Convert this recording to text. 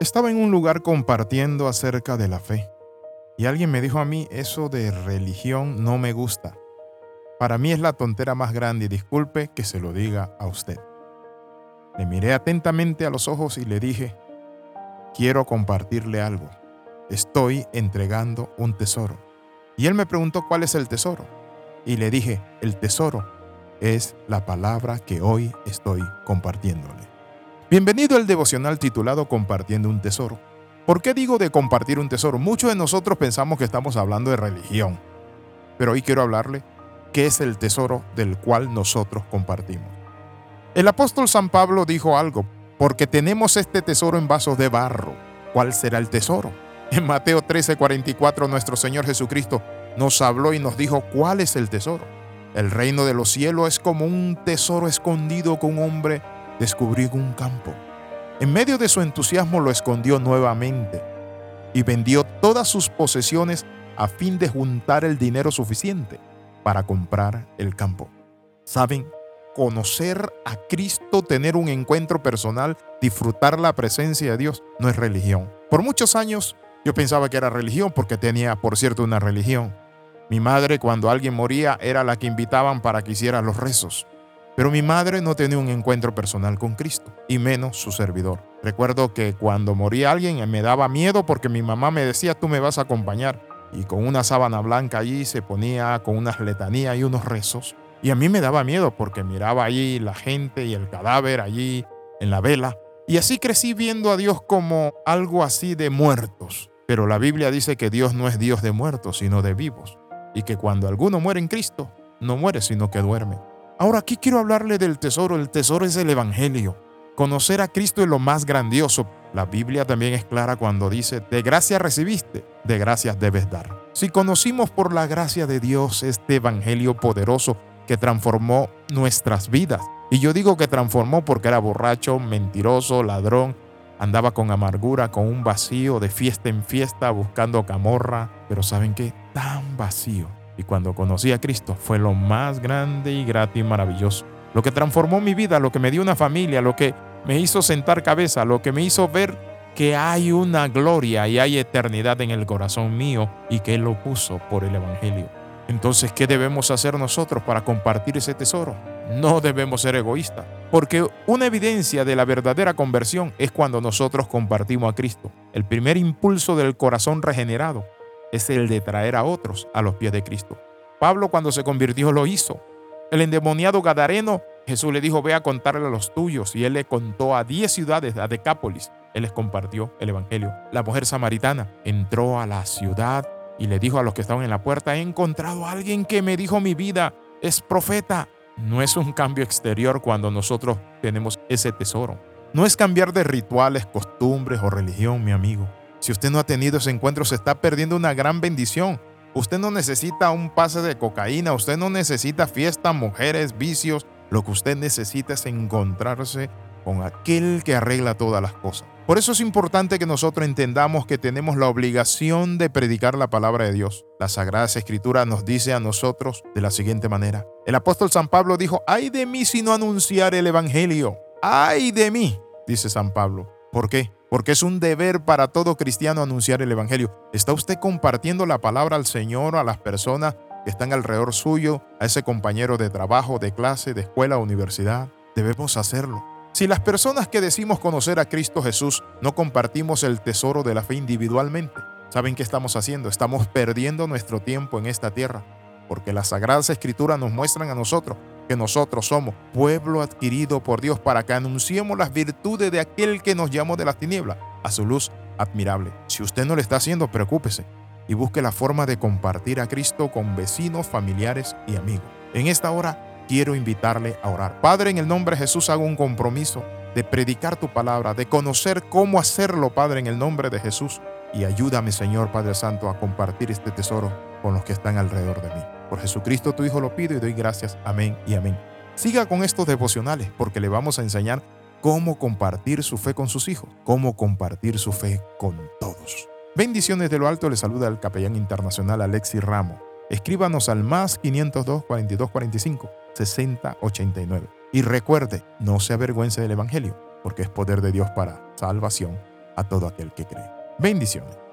Estaba en un lugar compartiendo acerca de la fe y alguien me dijo a mí, eso de religión no me gusta. Para mí es la tontera más grande y disculpe que se lo diga a usted. Le miré atentamente a los ojos y le dije, quiero compartirle algo. Estoy entregando un tesoro. Y él me preguntó cuál es el tesoro. Y le dije, el tesoro es la palabra que hoy estoy compartiéndole. Bienvenido al devocional titulado Compartiendo un Tesoro. ¿Por qué digo de compartir un tesoro? Muchos de nosotros pensamos que estamos hablando de religión, pero hoy quiero hablarle qué es el tesoro del cual nosotros compartimos. El apóstol San Pablo dijo algo, porque tenemos este tesoro en vasos de barro. ¿Cuál será el tesoro? En Mateo 13:44 nuestro Señor Jesucristo nos habló y nos dijo cuál es el tesoro. El reino de los cielos es como un tesoro escondido con un hombre descubrió un campo. En medio de su entusiasmo lo escondió nuevamente y vendió todas sus posesiones a fin de juntar el dinero suficiente para comprar el campo. ¿Saben? Conocer a Cristo, tener un encuentro personal, disfrutar la presencia de Dios, no es religión. Por muchos años yo pensaba que era religión porque tenía, por cierto, una religión. Mi madre cuando alguien moría era la que invitaban para que hiciera los rezos. Pero mi madre no tenía un encuentro personal con Cristo, y menos su servidor. Recuerdo que cuando moría alguien me daba miedo porque mi mamá me decía, tú me vas a acompañar. Y con una sábana blanca allí se ponía con unas letanías y unos rezos. Y a mí me daba miedo porque miraba allí la gente y el cadáver allí en la vela. Y así crecí viendo a Dios como algo así de muertos. Pero la Biblia dice que Dios no es Dios de muertos, sino de vivos. Y que cuando alguno muere en Cristo, no muere, sino que duerme. Ahora aquí quiero hablarle del tesoro. El tesoro es el Evangelio. Conocer a Cristo es lo más grandioso. La Biblia también es clara cuando dice, de gracia recibiste, de gracias debes dar. Si conocimos por la gracia de Dios este Evangelio poderoso que transformó nuestras vidas, y yo digo que transformó porque era borracho, mentiroso, ladrón, andaba con amargura, con un vacío de fiesta en fiesta, buscando camorra, pero ¿saben qué? Tan vacío y cuando conocí a Cristo fue lo más grande y grato y maravilloso. Lo que transformó mi vida, lo que me dio una familia, lo que me hizo sentar cabeza, lo que me hizo ver que hay una gloria y hay eternidad en el corazón mío y que Él lo puso por el Evangelio. Entonces, ¿qué debemos hacer nosotros para compartir ese tesoro? No debemos ser egoístas, porque una evidencia de la verdadera conversión es cuando nosotros compartimos a Cristo, el primer impulso del corazón regenerado es el de traer a otros a los pies de Cristo. Pablo cuando se convirtió lo hizo. El endemoniado Gadareno, Jesús le dijo, ve a contarle a los tuyos. Y él le contó a diez ciudades, a Decápolis. Él les compartió el Evangelio. La mujer samaritana entró a la ciudad y le dijo a los que estaban en la puerta, he encontrado a alguien que me dijo mi vida, es profeta. No es un cambio exterior cuando nosotros tenemos ese tesoro. No es cambiar de rituales, costumbres o religión, mi amigo. Si usted no ha tenido ese encuentro, se está perdiendo una gran bendición. Usted no necesita un pase de cocaína, usted no necesita fiesta, mujeres, vicios. Lo que usted necesita es encontrarse con aquel que arregla todas las cosas. Por eso es importante que nosotros entendamos que tenemos la obligación de predicar la palabra de Dios. La Sagrada Escritura nos dice a nosotros de la siguiente manera. El apóstol San Pablo dijo, ay de mí si no anunciar el Evangelio. Ay de mí, dice San Pablo. ¿Por qué? Porque es un deber para todo cristiano anunciar el Evangelio. ¿Está usted compartiendo la palabra al Señor, a las personas que están alrededor suyo, a ese compañero de trabajo, de clase, de escuela, universidad? Debemos hacerlo. Si las personas que decimos conocer a Cristo Jesús no compartimos el tesoro de la fe individualmente, ¿saben qué estamos haciendo? Estamos perdiendo nuestro tiempo en esta tierra, porque las sagradas escrituras nos muestran a nosotros que nosotros somos pueblo adquirido por Dios para que anunciemos las virtudes de aquel que nos llamó de las tinieblas a su luz admirable. Si usted no lo está haciendo, preocúpese y busque la forma de compartir a Cristo con vecinos, familiares y amigos. En esta hora quiero invitarle a orar. Padre, en el nombre de Jesús hago un compromiso de predicar tu palabra, de conocer cómo hacerlo, Padre, en el nombre de Jesús. Y ayúdame, Señor Padre Santo, a compartir este tesoro con los que están alrededor de mí. Por Jesucristo tu Hijo lo pido y doy gracias. Amén y amén. Siga con estos devocionales porque le vamos a enseñar cómo compartir su fe con sus hijos, cómo compartir su fe con todos. Bendiciones de lo alto, le saluda el capellán internacional Alexis Ramo. Escríbanos al más 502 42 45 60 89. Y recuerde, no se avergüence del Evangelio, porque es poder de Dios para salvación a todo aquel que cree. Bendiciones.